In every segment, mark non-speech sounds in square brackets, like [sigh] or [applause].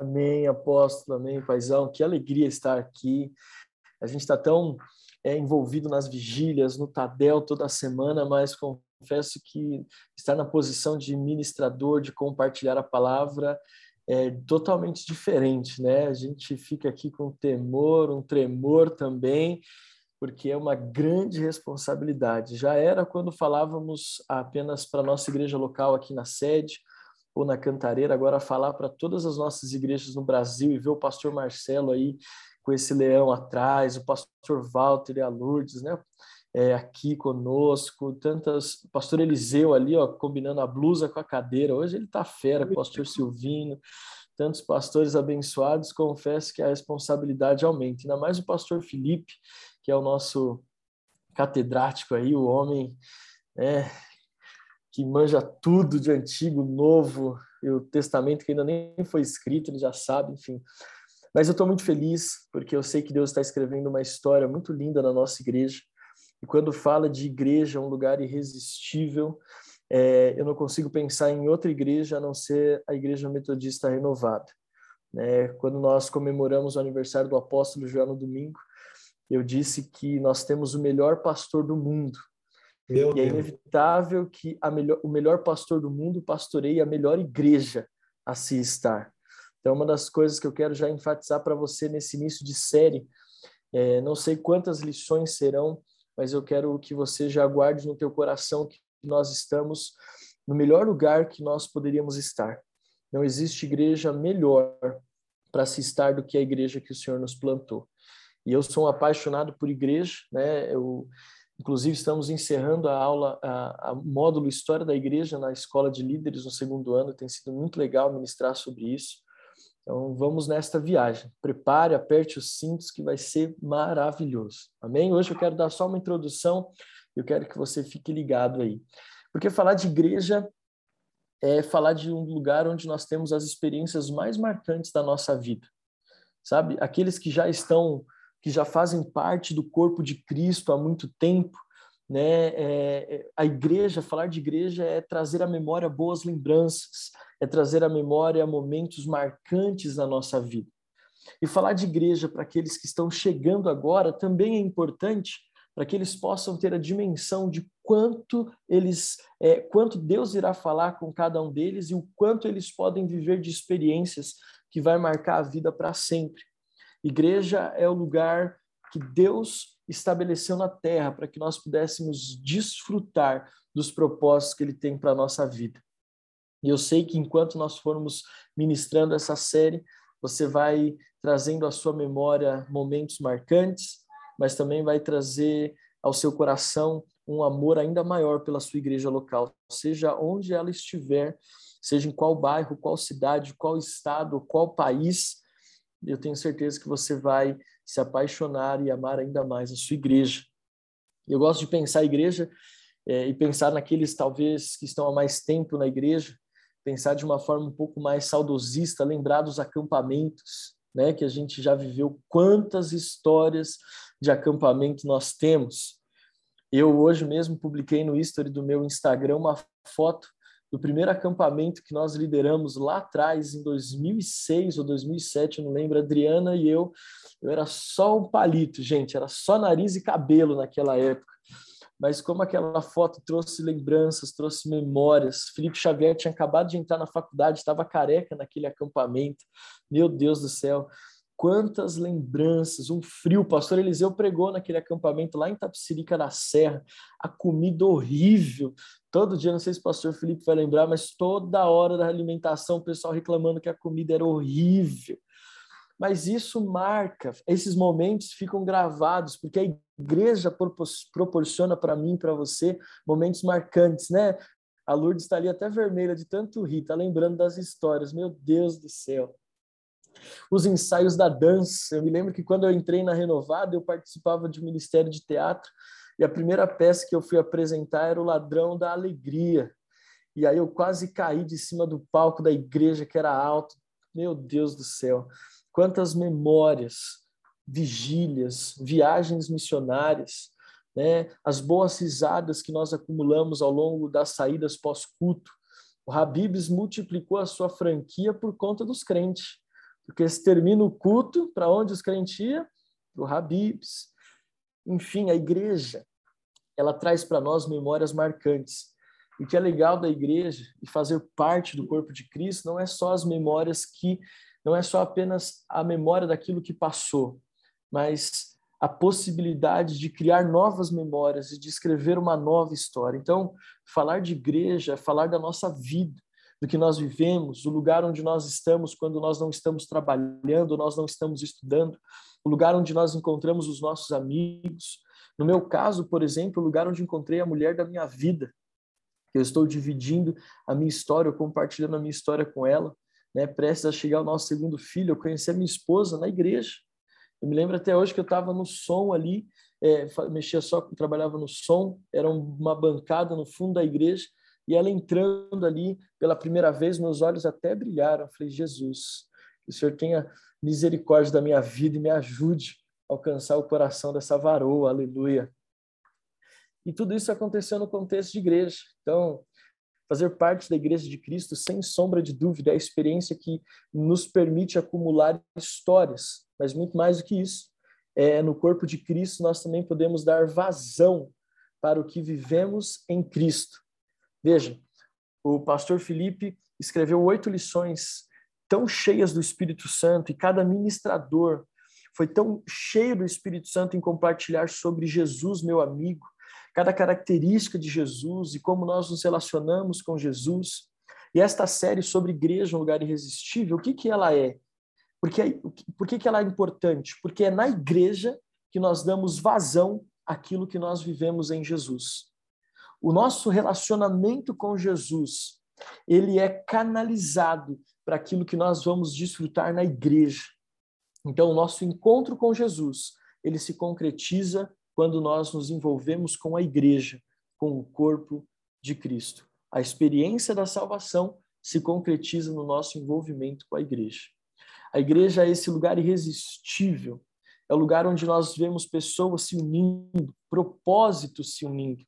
Amém, apóstolo, amém, paizão. Que alegria estar aqui. A gente está tão é, envolvido nas vigílias, no Tadel toda semana, mas confesso que estar na posição de ministrador, de compartilhar a palavra, é totalmente diferente, né? A gente fica aqui com temor, um tremor também, porque é uma grande responsabilidade. Já era quando falávamos apenas para nossa igreja local aqui na sede, ou na Cantareira, agora falar para todas as nossas igrejas no Brasil e ver o pastor Marcelo aí com esse leão atrás, o pastor Walter e a Lourdes, né? É, aqui conosco, tantas, o pastor Eliseu ali, ó, combinando a blusa com a cadeira. Hoje ele tá fera, o pastor Silvino, tantos pastores abençoados. Confesso que a responsabilidade aumenta. Ainda mais o pastor Felipe, que é o nosso catedrático aí, o homem é, que manja tudo de antigo, novo, e o testamento que ainda nem foi escrito, ele já sabe, enfim. Mas eu estou muito feliz porque eu sei que Deus está escrevendo uma história muito linda na nossa igreja. E quando fala de igreja, um lugar irresistível, é, eu não consigo pensar em outra igreja a não ser a Igreja Metodista Renovada. É, quando nós comemoramos o aniversário do apóstolo João no domingo, eu disse que nós temos o melhor pastor do mundo, meu e é inevitável que melhor, o melhor pastor do mundo pastoreie a melhor igreja a se estar. Então, uma das coisas que eu quero já enfatizar para você nesse início de série, é, não sei quantas lições serão, mas eu quero que você já guarde no teu coração que nós estamos no melhor lugar que nós poderíamos estar. Não existe igreja melhor para se estar do que a igreja que o Senhor nos plantou. E eu sou um apaixonado por igreja, né? Eu Inclusive, estamos encerrando a aula, a, a, módulo História da Igreja na Escola de Líderes no segundo ano. Tem sido muito legal ministrar sobre isso. Então, vamos nesta viagem. Prepare, aperte os cintos, que vai ser maravilhoso. Amém? Hoje eu quero dar só uma introdução. Eu quero que você fique ligado aí. Porque falar de igreja é falar de um lugar onde nós temos as experiências mais marcantes da nossa vida. Sabe? Aqueles que já estão que já fazem parte do corpo de Cristo há muito tempo. Né? É, é, a igreja, falar de igreja é trazer à memória boas lembranças, é trazer à memória momentos marcantes na nossa vida. E falar de igreja para aqueles que estão chegando agora também é importante para que eles possam ter a dimensão de quanto eles, é, quanto Deus irá falar com cada um deles e o quanto eles podem viver de experiências que vai marcar a vida para sempre. Igreja é o lugar que Deus estabeleceu na terra para que nós pudéssemos desfrutar dos propósitos que Ele tem para a nossa vida. E eu sei que enquanto nós formos ministrando essa série, você vai trazendo à sua memória momentos marcantes, mas também vai trazer ao seu coração um amor ainda maior pela sua igreja local, seja onde ela estiver, seja em qual bairro, qual cidade, qual estado, qual país, eu tenho certeza que você vai se apaixonar e amar ainda mais a sua igreja. Eu gosto de pensar a igreja é, e pensar naqueles talvez que estão há mais tempo na igreja, pensar de uma forma um pouco mais saudosista, lembrar dos acampamentos, né, que a gente já viveu quantas histórias de acampamento nós temos. Eu hoje mesmo publiquei no history do meu Instagram uma foto do primeiro acampamento que nós lideramos lá atrás, em 2006 ou 2007, eu não lembro, Adriana e eu, eu era só um palito, gente, era só nariz e cabelo naquela época. Mas como aquela foto trouxe lembranças, trouxe memórias. Felipe Xavier tinha acabado de entrar na faculdade, estava careca naquele acampamento. Meu Deus do céu quantas lembranças, um frio. O pastor Eliseu pregou naquele acampamento lá em Tapsirica da Serra, a comida horrível. Todo dia, não sei se o pastor Felipe vai lembrar, mas toda hora da alimentação, o pessoal reclamando que a comida era horrível. Mas isso marca, esses momentos ficam gravados, porque a igreja proporciona para mim, para você, momentos marcantes, né? A Lourdes está ali até vermelha de tanto rir, está lembrando das histórias. Meu Deus do céu os ensaios da dança. Eu me lembro que quando eu entrei na Renovada, eu participava de um ministério de teatro e a primeira peça que eu fui apresentar era O Ladrão da Alegria. E aí eu quase caí de cima do palco da igreja que era alto. Meu Deus do céu, quantas memórias, vigílias, viagens missionárias, né? As boas risadas que nós acumulamos ao longo das saídas pós-culto. O Habibs multiplicou a sua franquia por conta dos crentes porque se termina o culto, para onde os crentes iam? Para o Habibs. Enfim, a igreja, ela traz para nós memórias marcantes. O que é legal da igreja e fazer parte do corpo de Cristo não é só as memórias que, não é só apenas a memória daquilo que passou, mas a possibilidade de criar novas memórias e de escrever uma nova história. Então, falar de igreja é falar da nossa vida, do que nós vivemos, o lugar onde nós estamos quando nós não estamos trabalhando, nós não estamos estudando, o lugar onde nós encontramos os nossos amigos. No meu caso, por exemplo, o lugar onde encontrei a mulher da minha vida. Eu estou dividindo a minha história, compartilhando a minha história com ela, né? Prestes a chegar o nosso segundo filho, eu conheci a minha esposa na igreja. Eu me lembro até hoje que eu estava no som ali, é, mexia só, trabalhava no som, era uma bancada no fundo da igreja, e ela entrando ali pela primeira vez, meus olhos até brilharam. Eu falei, Jesus, que o Senhor tenha misericórdia da minha vida e me ajude a alcançar o coração dessa varoa, aleluia. E tudo isso aconteceu no contexto de igreja. Então, fazer parte da igreja de Cristo, sem sombra de dúvida, é a experiência que nos permite acumular histórias, mas muito mais do que isso. É, no corpo de Cristo, nós também podemos dar vazão para o que vivemos em Cristo. Veja, o pastor Felipe escreveu oito lições tão cheias do Espírito Santo e cada ministrador foi tão cheio do Espírito Santo em compartilhar sobre Jesus, meu amigo, cada característica de Jesus e como nós nos relacionamos com Jesus. E esta série sobre igreja, um lugar irresistível, o que, que ela é? Por que, por que, que ela é importante? Porque é na igreja que nós damos vazão àquilo que nós vivemos em Jesus o nosso relacionamento com Jesus, ele é canalizado para aquilo que nós vamos desfrutar na igreja. Então, o nosso encontro com Jesus, ele se concretiza quando nós nos envolvemos com a igreja, com o corpo de Cristo. A experiência da salvação se concretiza no nosso envolvimento com a igreja. A igreja é esse lugar irresistível é o lugar onde nós vemos pessoas se unindo, propósitos se unindo,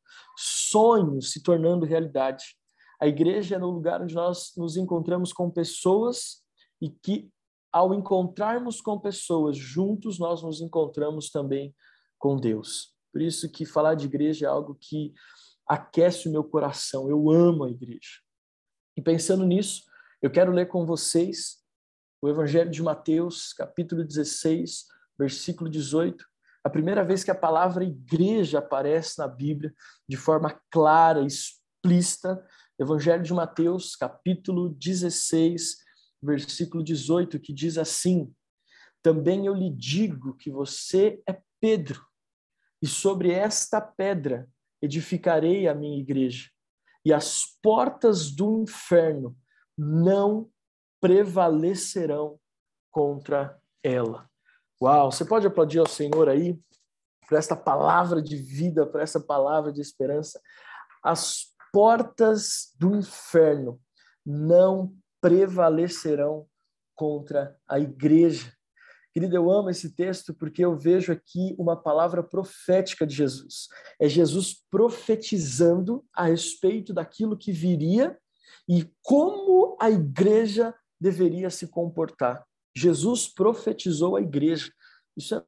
sonhos se tornando realidade. A igreja é no lugar onde nós nos encontramos com pessoas e que, ao encontrarmos com pessoas juntos, nós nos encontramos também com Deus. Por isso que falar de igreja é algo que aquece o meu coração. Eu amo a igreja. E pensando nisso, eu quero ler com vocês o Evangelho de Mateus, capítulo 16, versículo 18, a primeira vez que a palavra igreja aparece na Bíblia de forma clara, explícita, Evangelho de Mateus, capítulo 16, versículo 18, que diz assim: Também eu lhe digo que você é Pedro, e sobre esta pedra edificarei a minha igreja, e as portas do inferno não prevalecerão contra ela. Uau, você pode aplaudir ao Senhor aí por esta palavra de vida, por essa palavra de esperança. As portas do inferno não prevalecerão contra a igreja. Querido, eu amo esse texto porque eu vejo aqui uma palavra profética de Jesus. É Jesus profetizando a respeito daquilo que viria e como a igreja deveria se comportar. Jesus profetizou a igreja. Isso é,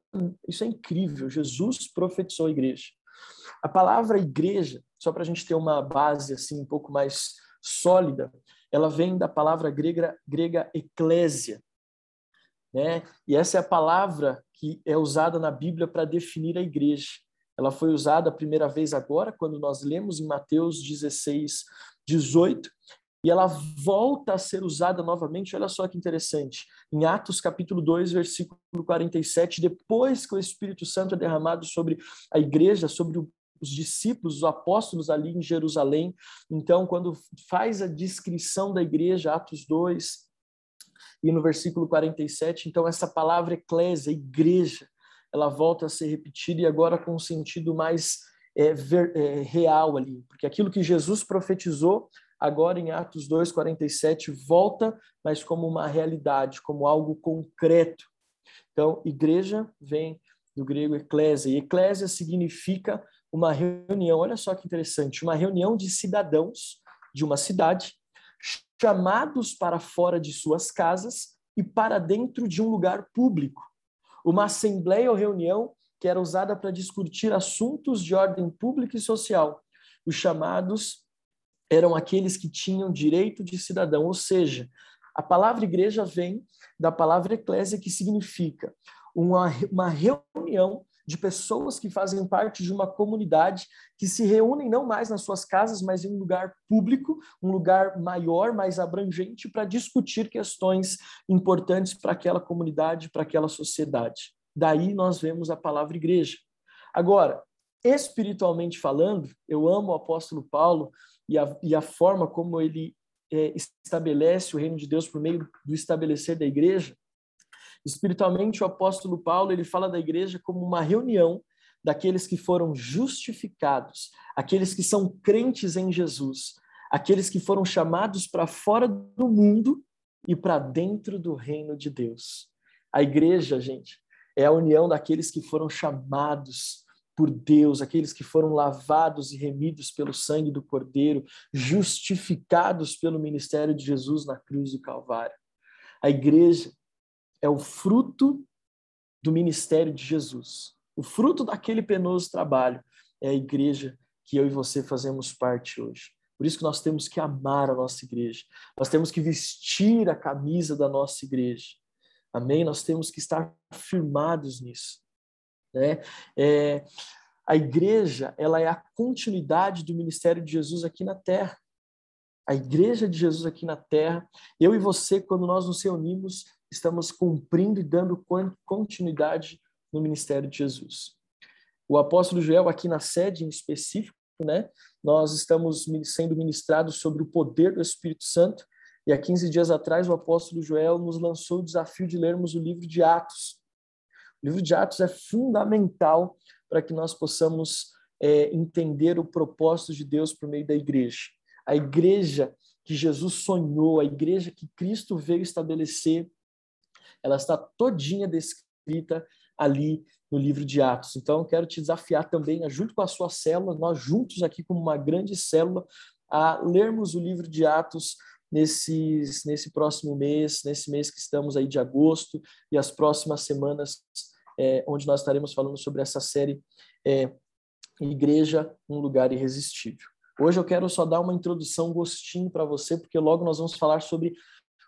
isso é incrível. Jesus profetizou a igreja. A palavra igreja, só para a gente ter uma base assim um pouco mais sólida, ela vem da palavra grega, grega eclésia. Né? E essa é a palavra que é usada na Bíblia para definir a igreja. Ela foi usada a primeira vez agora, quando nós lemos em Mateus 16, 18, e ela volta a ser usada novamente, olha só que interessante, em Atos capítulo 2, versículo 47, depois que o Espírito Santo é derramado sobre a igreja, sobre os discípulos, os apóstolos ali em Jerusalém. Então, quando faz a descrição da igreja, Atos 2, e no versículo 47, então essa palavra eclésia, igreja, ela volta a ser repetida e agora com um sentido mais é, ver, é, real ali, porque aquilo que Jesus profetizou agora em Atos 2:47 volta, mas como uma realidade, como algo concreto. Então, igreja vem do grego eclésia, e eclésia significa uma reunião, olha só que interessante, uma reunião de cidadãos de uma cidade chamados para fora de suas casas e para dentro de um lugar público. Uma assembleia ou reunião que era usada para discutir assuntos de ordem pública e social. Os chamados eram aqueles que tinham direito de cidadão, ou seja, a palavra igreja vem da palavra eclésia, que significa uma, uma reunião de pessoas que fazem parte de uma comunidade que se reúnem não mais nas suas casas, mas em um lugar público, um lugar maior, mais abrangente, para discutir questões importantes para aquela comunidade, para aquela sociedade. Daí nós vemos a palavra igreja. Agora, espiritualmente falando, eu amo o apóstolo Paulo e a, e a forma como ele é, estabelece o reino de Deus por meio do estabelecer da igreja. Espiritualmente, o apóstolo Paulo ele fala da igreja como uma reunião daqueles que foram justificados, aqueles que são crentes em Jesus, aqueles que foram chamados para fora do mundo e para dentro do reino de Deus. A igreja, gente, é a união daqueles que foram chamados por Deus, aqueles que foram lavados e remidos pelo sangue do Cordeiro, justificados pelo ministério de Jesus na cruz do Calvário. A igreja é o fruto do ministério de Jesus. O fruto daquele penoso trabalho é a igreja que eu e você fazemos parte hoje. Por isso que nós temos que amar a nossa igreja. Nós temos que vestir a camisa da nossa igreja. Amém? Nós temos que estar firmados nisso. Né? É, a igreja ela é a continuidade do ministério de Jesus aqui na Terra. A igreja de Jesus aqui na Terra, eu e você, quando nós nos reunimos, estamos cumprindo e dando continuidade no ministério de Jesus. O apóstolo Joel, aqui na sede em específico, né, nós estamos sendo ministrados sobre o poder do Espírito Santo, e há 15 dias atrás o apóstolo Joel nos lançou o desafio de lermos o livro de Atos. O livro de Atos é fundamental para que nós possamos é, entender o propósito de Deus por meio da igreja. A igreja que Jesus sonhou, a igreja que Cristo veio estabelecer, ela está todinha descrita ali no livro de Atos. Então, quero te desafiar também, junto com a sua célula, nós juntos aqui como uma grande célula, a lermos o livro de Atos nesses, nesse próximo mês, nesse mês que estamos aí de agosto e as próximas semanas é, onde nós estaremos falando sobre essa série é, Igreja, um lugar irresistível. Hoje eu quero só dar uma introdução, gostinho para você, porque logo nós vamos falar sobre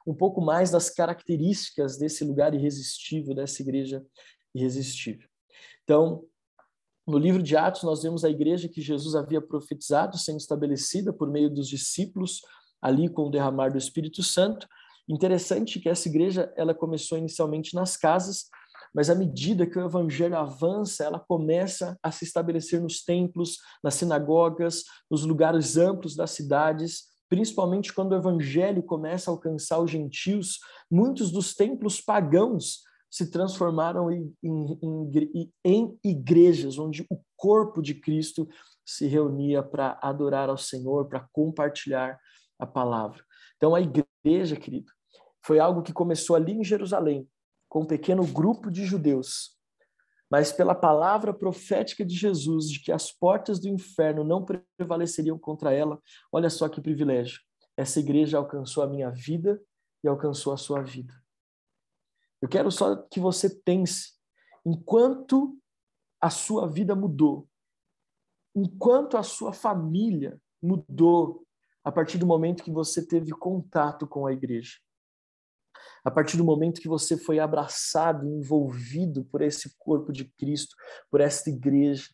um pouco mais das características desse lugar irresistível, dessa igreja irresistível. Então, no livro de Atos, nós vemos a igreja que Jesus havia profetizado sendo estabelecida por meio dos discípulos, ali com o derramar do Espírito Santo. Interessante que essa igreja ela começou inicialmente nas casas, mas à medida que o evangelho avança, ela começa a se estabelecer nos templos, nas sinagogas, nos lugares amplos das cidades, principalmente quando o evangelho começa a alcançar os gentios, muitos dos templos pagãos se transformaram em, em, em, igrejas onde o corpo de Cristo se reunia para adorar ao Senhor, para compartilhar a palavra. Então, a igreja, querido, foi algo que começou ali em Jerusalém, com um pequeno grupo de judeus, mas pela palavra profética de Jesus, de que as portas do inferno não prevaleceriam contra ela, olha só que privilégio. Essa igreja alcançou a minha vida e alcançou a sua vida. Eu quero só que você pense, enquanto a sua vida mudou, enquanto a sua família mudou a partir do momento que você teve contato com a igreja a partir do momento que você foi abraçado, envolvido por esse corpo de Cristo, por esta igreja.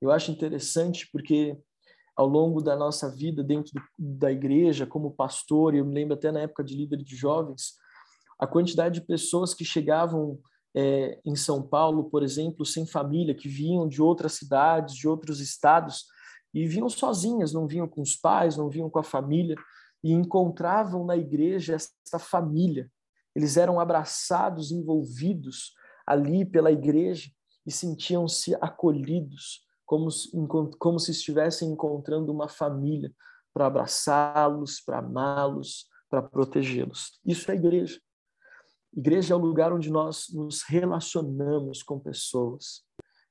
Eu acho interessante porque ao longo da nossa vida dentro da igreja, como pastor, eu me lembro até na época de líder de jovens, a quantidade de pessoas que chegavam é, em São Paulo, por exemplo, sem família, que vinham de outras cidades, de outros estados, e vinham sozinhas, não vinham com os pais, não vinham com a família, e encontravam na igreja essa família, eles eram abraçados, envolvidos ali pela igreja e sentiam-se acolhidos, como, como se estivessem encontrando uma família para abraçá-los, para amá-los, para protegê-los. Isso é igreja. Igreja é o lugar onde nós nos relacionamos com pessoas.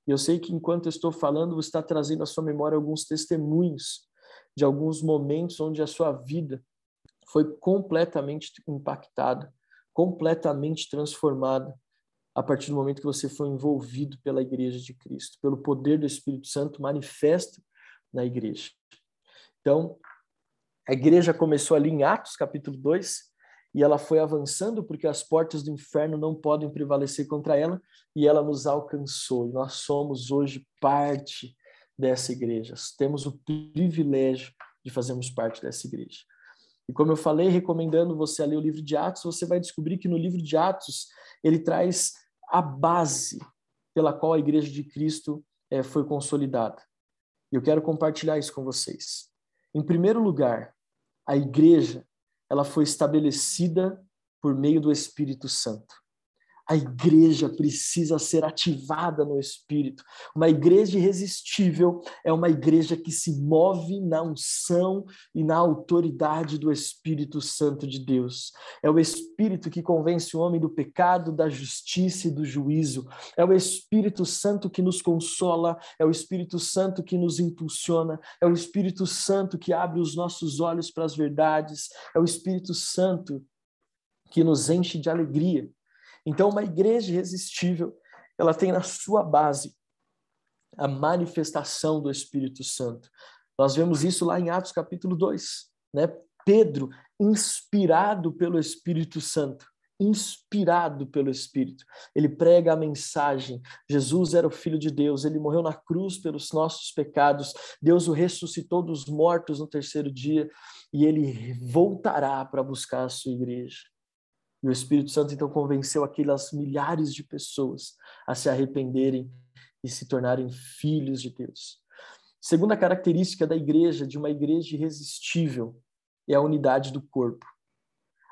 E eu sei que enquanto eu estou falando, você está trazendo à sua memória alguns testemunhos de alguns momentos onde a sua vida foi completamente impactada completamente transformada a partir do momento que você foi envolvido pela igreja de Cristo, pelo poder do Espírito Santo manifesto na igreja. Então, a igreja começou ali em Atos, capítulo 2, e ela foi avançando porque as portas do inferno não podem prevalecer contra ela, e ela nos alcançou. E nós somos hoje parte dessa igreja. Temos o privilégio de fazermos parte dessa igreja. E como eu falei, recomendando você a ler o livro de Atos, você vai descobrir que no livro de Atos ele traz a base pela qual a igreja de Cristo é, foi consolidada. E eu quero compartilhar isso com vocês. Em primeiro lugar, a igreja ela foi estabelecida por meio do Espírito Santo. A igreja precisa ser ativada no espírito. Uma igreja irresistível é uma igreja que se move na unção e na autoridade do Espírito Santo de Deus. É o Espírito que convence o homem do pecado, da justiça e do juízo. É o Espírito Santo que nos consola, é o Espírito Santo que nos impulsiona, é o Espírito Santo que abre os nossos olhos para as verdades, é o Espírito Santo que nos enche de alegria. Então, uma igreja irresistível, ela tem na sua base a manifestação do Espírito Santo. Nós vemos isso lá em Atos capítulo 2, né? Pedro, inspirado pelo Espírito Santo, inspirado pelo Espírito. Ele prega a mensagem. Jesus era o Filho de Deus, ele morreu na cruz pelos nossos pecados. Deus o ressuscitou dos mortos no terceiro dia e ele voltará para buscar a sua igreja. E o Espírito Santo então convenceu aquelas milhares de pessoas a se arrependerem e se tornarem filhos de Deus. Segunda característica da igreja, de uma igreja irresistível, é a unidade do corpo.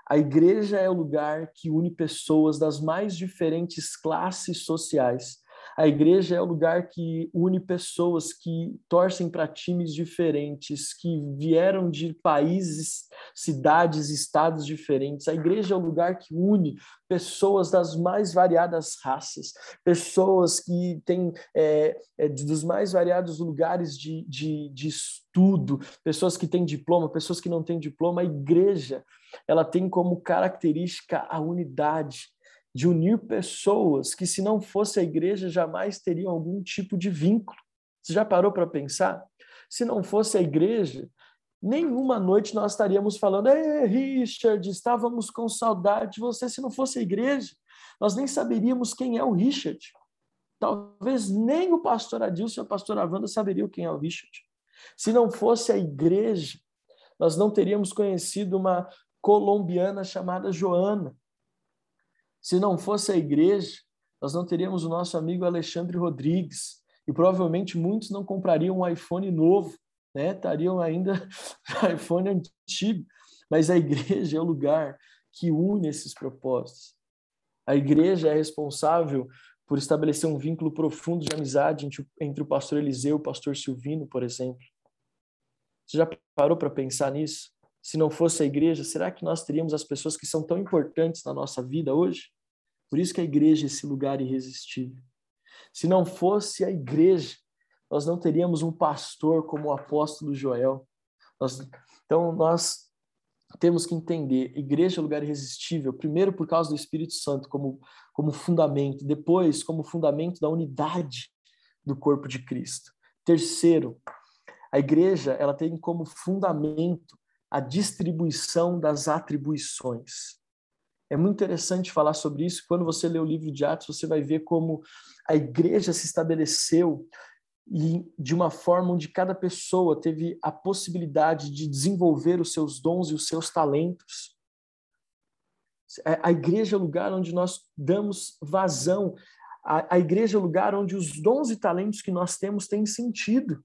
A igreja é o lugar que une pessoas das mais diferentes classes sociais a igreja é o lugar que une pessoas que torcem para times diferentes, que vieram de países, cidades, estados diferentes. A igreja é o lugar que une pessoas das mais variadas raças, pessoas que têm é, é, dos mais variados lugares de, de, de estudo, pessoas que têm diploma, pessoas que não têm diploma. A igreja ela tem como característica a unidade de unir pessoas que, se não fosse a igreja, jamais teriam algum tipo de vínculo. Você já parou para pensar? Se não fosse a igreja, nenhuma noite nós estaríamos falando, Ei, Richard, estávamos com saudade de você. Se não fosse a igreja, nós nem saberíamos quem é o Richard. Talvez nem o pastor Adilson e a pastora Wanda saberiam quem é o Richard. Se não fosse a igreja, nós não teríamos conhecido uma colombiana chamada Joana. Se não fosse a igreja, nós não teríamos o nosso amigo Alexandre Rodrigues e provavelmente muitos não comprariam um iPhone novo, né? Estariam ainda [laughs] iPhone antigo. Mas a igreja é o lugar que une esses propósitos. A igreja é responsável por estabelecer um vínculo profundo de amizade entre o pastor Eliseu e o pastor Silvino, por exemplo. Você já parou para pensar nisso? Se não fosse a igreja, será que nós teríamos as pessoas que são tão importantes na nossa vida hoje? Por isso que a igreja é esse lugar irresistível. Se não fosse a igreja, nós não teríamos um pastor como o apóstolo Joel. Nós, então, nós temos que entender, igreja é lugar irresistível, primeiro por causa do Espírito Santo como, como fundamento, depois como fundamento da unidade do corpo de Cristo. Terceiro, a igreja ela tem como fundamento a distribuição das atribuições. É muito interessante falar sobre isso. Quando você lê o livro de Atos, você vai ver como a igreja se estabeleceu e de uma forma onde cada pessoa teve a possibilidade de desenvolver os seus dons e os seus talentos. É, a igreja é o lugar onde nós damos vazão. A, a igreja é o lugar onde os dons e talentos que nós temos têm sentido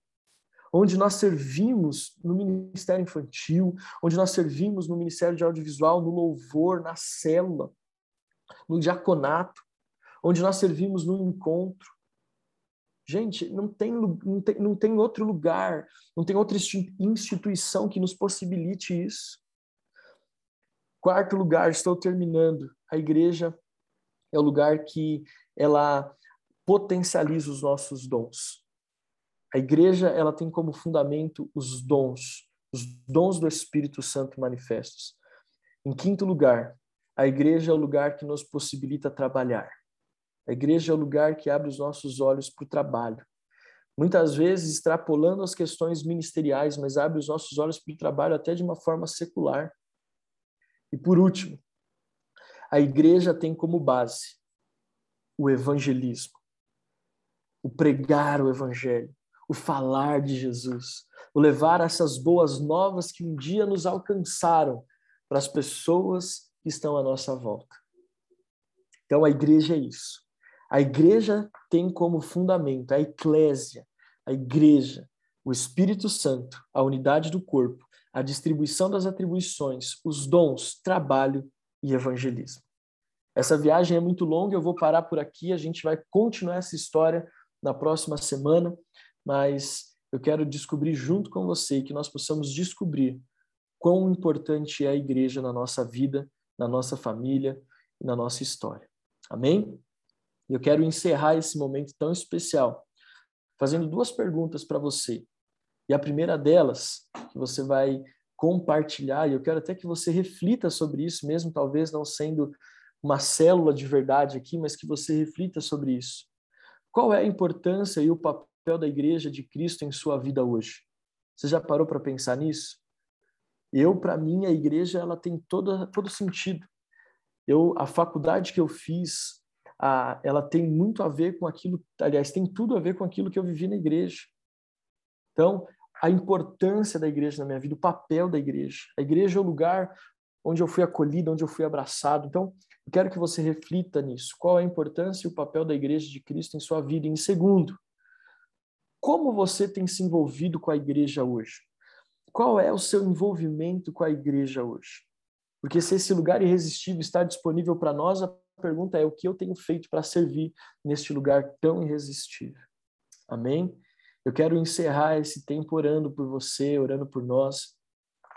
onde nós servimos no ministério infantil, onde nós servimos no ministério de audiovisual, no louvor, na célula, no diaconato, onde nós servimos no encontro. Gente, não tem, não tem, não tem outro lugar, não tem outra instituição que nos possibilite isso. Quarto lugar, estou terminando. A igreja é o lugar que ela potencializa os nossos dons. A igreja ela tem como fundamento os dons, os dons do Espírito Santo manifestos. Em quinto lugar, A igreja é o lugar que nos possibilita trabalhar. A igreja é o lugar que abre os nossos olhos para o trabalho. Muitas vezes extrapolando as questões ministeriais, mas abre os nossos olhos para o trabalho até de uma forma secular. E por último, a igreja tem como base o evangelismo, o pregar o evangelho, o falar de Jesus, o levar essas boas novas que um dia nos alcançaram para as pessoas que estão à nossa volta. Então a igreja é isso. A igreja tem como fundamento a eclésia, a igreja, o Espírito Santo, a unidade do corpo, a distribuição das atribuições, os dons, trabalho e evangelismo. Essa viagem é muito longa, eu vou parar por aqui, a gente vai continuar essa história na próxima semana, mas eu quero descobrir junto com você que nós possamos descobrir quão importante é a igreja na nossa vida, na nossa família e na nossa história. Amém? Eu quero encerrar esse momento tão especial fazendo duas perguntas para você. E a primeira delas, que você vai compartilhar, e eu quero até que você reflita sobre isso, mesmo talvez não sendo uma célula de verdade aqui, mas que você reflita sobre isso. Qual é a importância e o papel da igreja de Cristo em sua vida hoje? Você já parou para pensar nisso? Eu, para mim, a igreja ela tem todo, todo sentido. Eu, a faculdade que eu fiz, a, ela tem muito a ver com aquilo, aliás, tem tudo a ver com aquilo que eu vivi na igreja. Então, a importância da igreja na minha vida, o papel da igreja. A igreja é o lugar onde eu fui acolhido, onde eu fui abraçado. Então, eu quero que você reflita nisso. Qual é a importância e o papel da igreja de Cristo em sua vida? Em segundo, como você tem se envolvido com a igreja hoje? Qual é o seu envolvimento com a igreja hoje? Porque se esse lugar irresistível está disponível para nós, a pergunta é o que eu tenho feito para servir neste lugar tão irresistível. Amém? Eu quero encerrar esse tempo orando por você, orando por nós.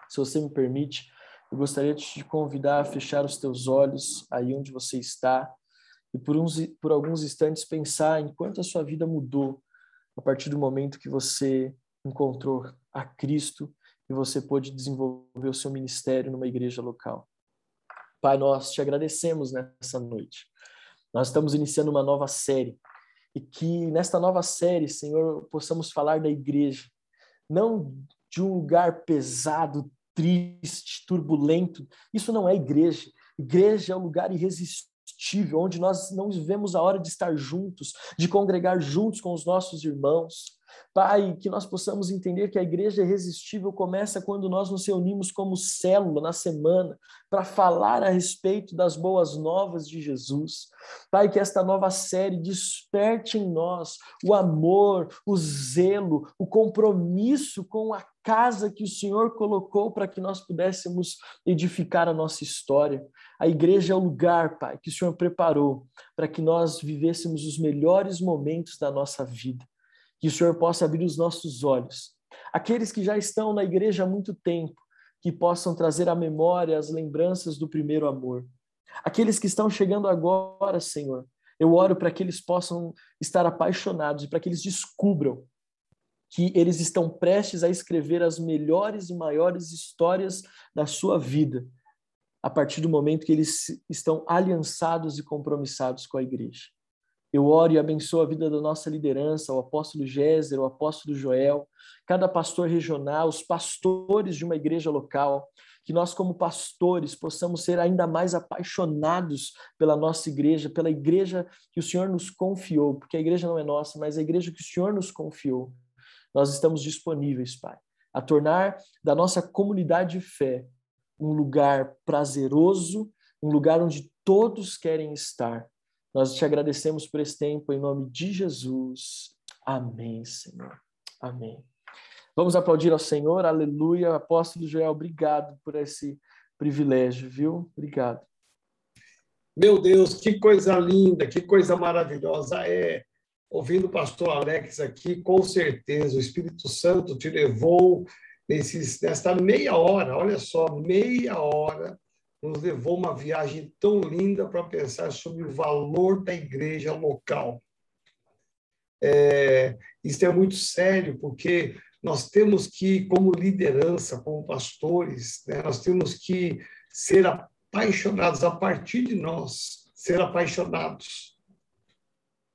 Se você me permite, eu gostaria de te convidar a fechar os teus olhos aí onde você está e por, uns, por alguns instantes pensar em quanto a sua vida mudou a partir do momento que você encontrou a Cristo e você pôde desenvolver o seu ministério numa igreja local. Pai, nós te agradecemos nessa noite. Nós estamos iniciando uma nova série e que nesta nova série, Senhor, possamos falar da igreja, não de um lugar pesado, triste, turbulento. Isso não é igreja. Igreja é um lugar irresistível, onde nós não vivemos a hora de estar juntos, de congregar juntos com os nossos irmãos. Pai, que nós possamos entender que a igreja irresistível começa quando nós nos reunimos como célula na semana para falar a respeito das boas novas de Jesus. Pai, que esta nova série desperte em nós o amor, o zelo, o compromisso com a casa que o Senhor colocou para que nós pudéssemos edificar a nossa história. A igreja é o lugar, Pai, que o Senhor preparou para que nós vivêssemos os melhores momentos da nossa vida que o Senhor possa abrir os nossos olhos. Aqueles que já estão na igreja há muito tempo, que possam trazer à memória as lembranças do primeiro amor. Aqueles que estão chegando agora, Senhor, eu oro para que eles possam estar apaixonados e para que eles descubram que eles estão prestes a escrever as melhores e maiores histórias da sua vida, a partir do momento que eles estão aliançados e compromissados com a igreja. Eu oro e abençoo a vida da nossa liderança, o apóstolo Géser, o apóstolo Joel, cada pastor regional, os pastores de uma igreja local, que nós, como pastores, possamos ser ainda mais apaixonados pela nossa igreja, pela igreja que o Senhor nos confiou, porque a igreja não é nossa, mas a igreja que o Senhor nos confiou. Nós estamos disponíveis, Pai, a tornar da nossa comunidade de fé um lugar prazeroso, um lugar onde todos querem estar nós te agradecemos por esse tempo, em nome de Jesus. Amém, Senhor. Amém. Vamos aplaudir ao Senhor, aleluia. Apóstolo Joel, obrigado por esse privilégio, viu? Obrigado. Meu Deus, que coisa linda, que coisa maravilhosa é. Ouvindo o pastor Alex aqui, com certeza o Espírito Santo te levou nesses, nesta meia hora, olha só, meia hora nos levou uma viagem tão linda para pensar sobre o valor da igreja local. É, isso é muito sério, porque nós temos que, como liderança, como pastores, né, nós temos que ser apaixonados a partir de nós, ser apaixonados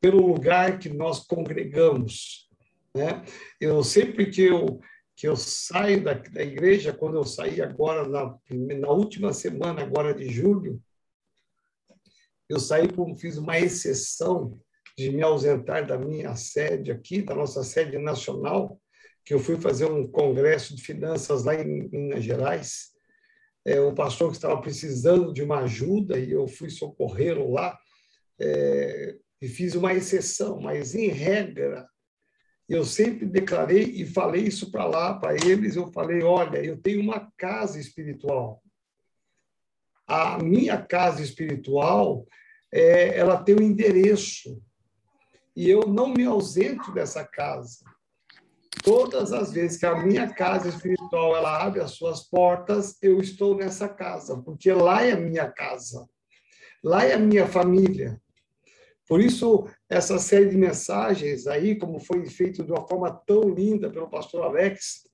pelo lugar que nós congregamos. Né? Eu sempre que eu que eu saio da, da igreja, quando eu saí agora na, na última semana agora de julho, eu saí como fiz uma exceção de me ausentar da minha sede aqui, da nossa sede nacional, que eu fui fazer um congresso de finanças lá em Minas Gerais. É, um pastor que estava precisando de uma ajuda e eu fui socorrê-lo lá. É, e fiz uma exceção, mas em regra, eu sempre declarei e falei isso para lá, para eles, eu falei, olha, eu tenho uma casa espiritual. A minha casa espiritual, é, ela tem um endereço, e eu não me ausento dessa casa. Todas as vezes que a minha casa espiritual ela abre as suas portas, eu estou nessa casa, porque lá é a minha casa, lá é a minha família, por isso, essa série de mensagens aí, como foi feito de uma forma tão linda pelo pastor Alex,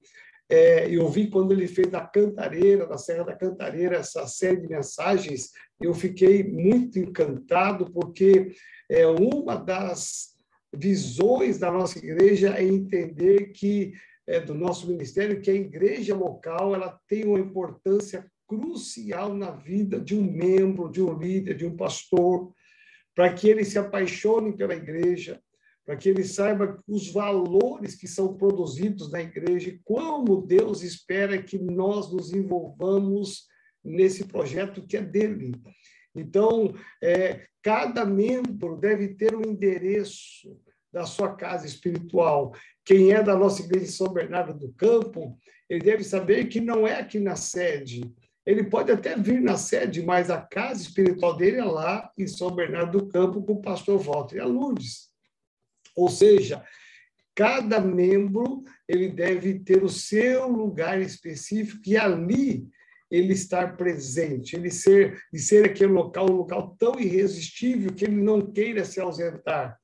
é, eu vi quando ele fez na Cantareira, na Serra da Cantareira, essa série de mensagens, eu fiquei muito encantado, porque é uma das visões da nossa igreja é entender que, é, do nosso ministério, que a igreja local ela tem uma importância crucial na vida de um membro, de um líder, de um pastor, para que ele se apaixone pela igreja, para que ele saiba os valores que são produzidos na igreja e como Deus espera que nós nos envolvamos nesse projeto que é dele. Então, é, cada membro deve ter um endereço da sua casa espiritual. Quem é da nossa igreja de São Bernardo do Campo, ele deve saber que não é aqui na sede, ele pode até vir na sede, mas a casa espiritual dele é lá em São Bernardo do Campo com o pastor Walter e a Lourdes. Ou seja, cada membro ele deve ter o seu lugar específico e ali ele estar presente, ele ser e ser aquele local um local tão irresistível que ele não queira se ausentar,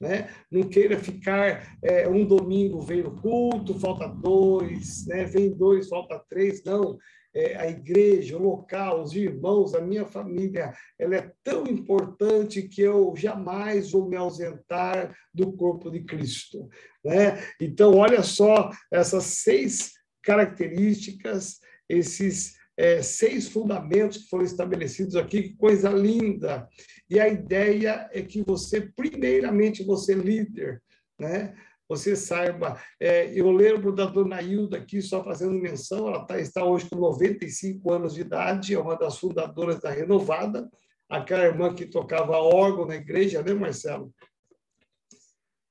né? Não queira ficar é, um domingo vem no culto, falta dois, né? Vem dois, falta três, não é, a igreja, o local, os irmãos, a minha família, ela é tão importante que eu jamais vou me ausentar do corpo de Cristo. Né? Então, olha só essas seis características, esses é, seis fundamentos que foram estabelecidos aqui, que coisa linda. E a ideia é que você, primeiramente, você líder, né? Você saiba. É, eu lembro da dona Hilda aqui, só fazendo menção, ela tá, está hoje com 95 anos de idade, é uma das fundadoras da Renovada, aquela irmã que tocava órgão na igreja, né, Marcelo?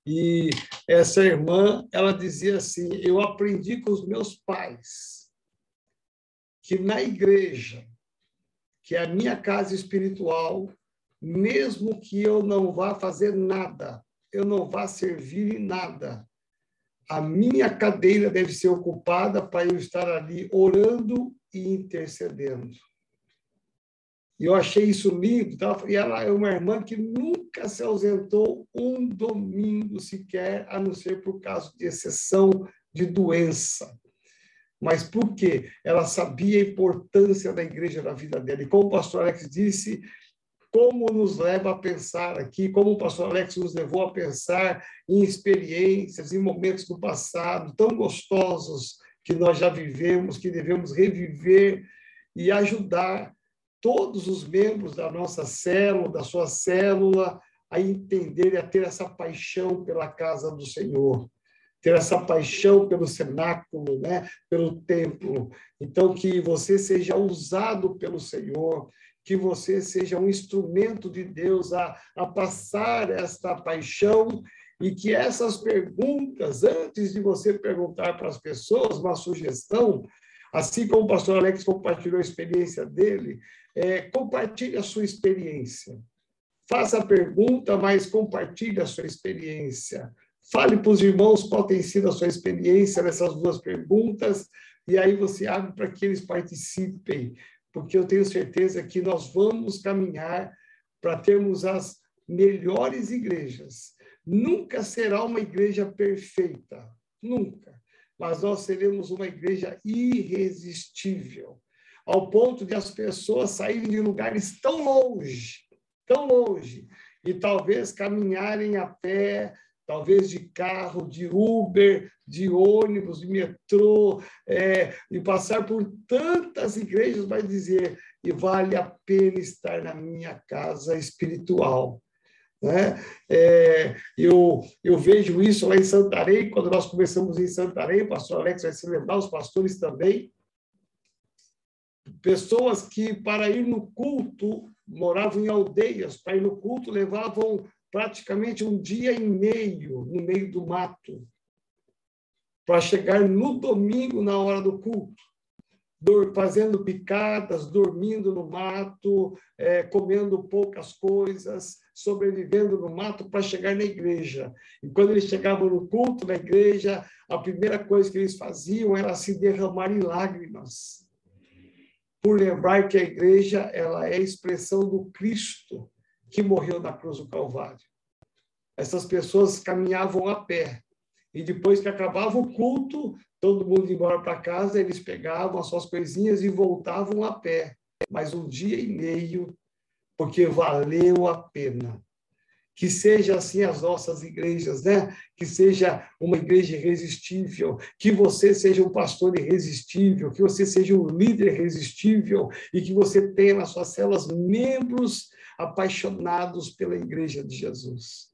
E essa irmã, ela dizia assim: Eu aprendi com os meus pais que na igreja, que é a minha casa espiritual, mesmo que eu não vá fazer nada, eu não vá servir em nada. A minha cadeira deve ser ocupada para eu estar ali orando e intercedendo. E eu achei isso lindo. E ela é uma irmã que nunca se ausentou um domingo sequer, a não ser por caso de exceção de doença. Mas por quê? Ela sabia a importância da igreja na vida dela. E como o pastor Alex disse, como nos leva a pensar aqui, como o pastor Alex nos levou a pensar em experiências, em momentos do passado tão gostosos que nós já vivemos, que devemos reviver e ajudar todos os membros da nossa célula, da sua célula, a entender e a ter essa paixão pela casa do Senhor, ter essa paixão pelo cenáculo, né, pelo templo. Então que você seja usado pelo Senhor, que você seja um instrumento de Deus a, a passar esta paixão e que essas perguntas, antes de você perguntar para as pessoas uma sugestão, assim como o pastor Alex compartilhou a experiência dele, é, compartilhe a sua experiência. Faça a pergunta, mas compartilhe a sua experiência. Fale para os irmãos qual tem sido a sua experiência nessas duas perguntas, e aí você abre para que eles participem porque eu tenho certeza que nós vamos caminhar para termos as melhores igrejas. Nunca será uma igreja perfeita, nunca, mas nós seremos uma igreja irresistível, ao ponto de as pessoas saírem de lugares tão longe, tão longe, e talvez caminharem a pé, talvez de carro, de Uber, de ônibus, de metrô, é, e passar por tantas igrejas, vai dizer, e vale a pena estar na minha casa espiritual. Né? É, eu, eu vejo isso lá em Santarém, quando nós começamos em Santarém, o pastor Alex vai se lembrar, os pastores também. Pessoas que, para ir no culto, moravam em aldeias, para ir no culto levavam praticamente um dia e meio no meio do mato, para chegar no domingo, na hora do culto fazendo picadas, dormindo no mato, é, comendo poucas coisas, sobrevivendo no mato para chegar na igreja. E quando eles chegavam no culto na igreja, a primeira coisa que eles faziam era se derramar em lágrimas, por lembrar que a igreja ela é a expressão do Cristo que morreu na cruz do Calvário. Essas pessoas caminhavam a pé. E depois que acabava o culto, todo mundo ia embora para casa, eles pegavam as suas coisinhas e voltavam a pé. Mas um dia e meio, porque valeu a pena. Que seja assim as nossas igrejas, né? Que seja uma igreja irresistível, que você seja um pastor irresistível, que você seja um líder irresistível e que você tenha nas suas células membros apaixonados pela igreja de Jesus.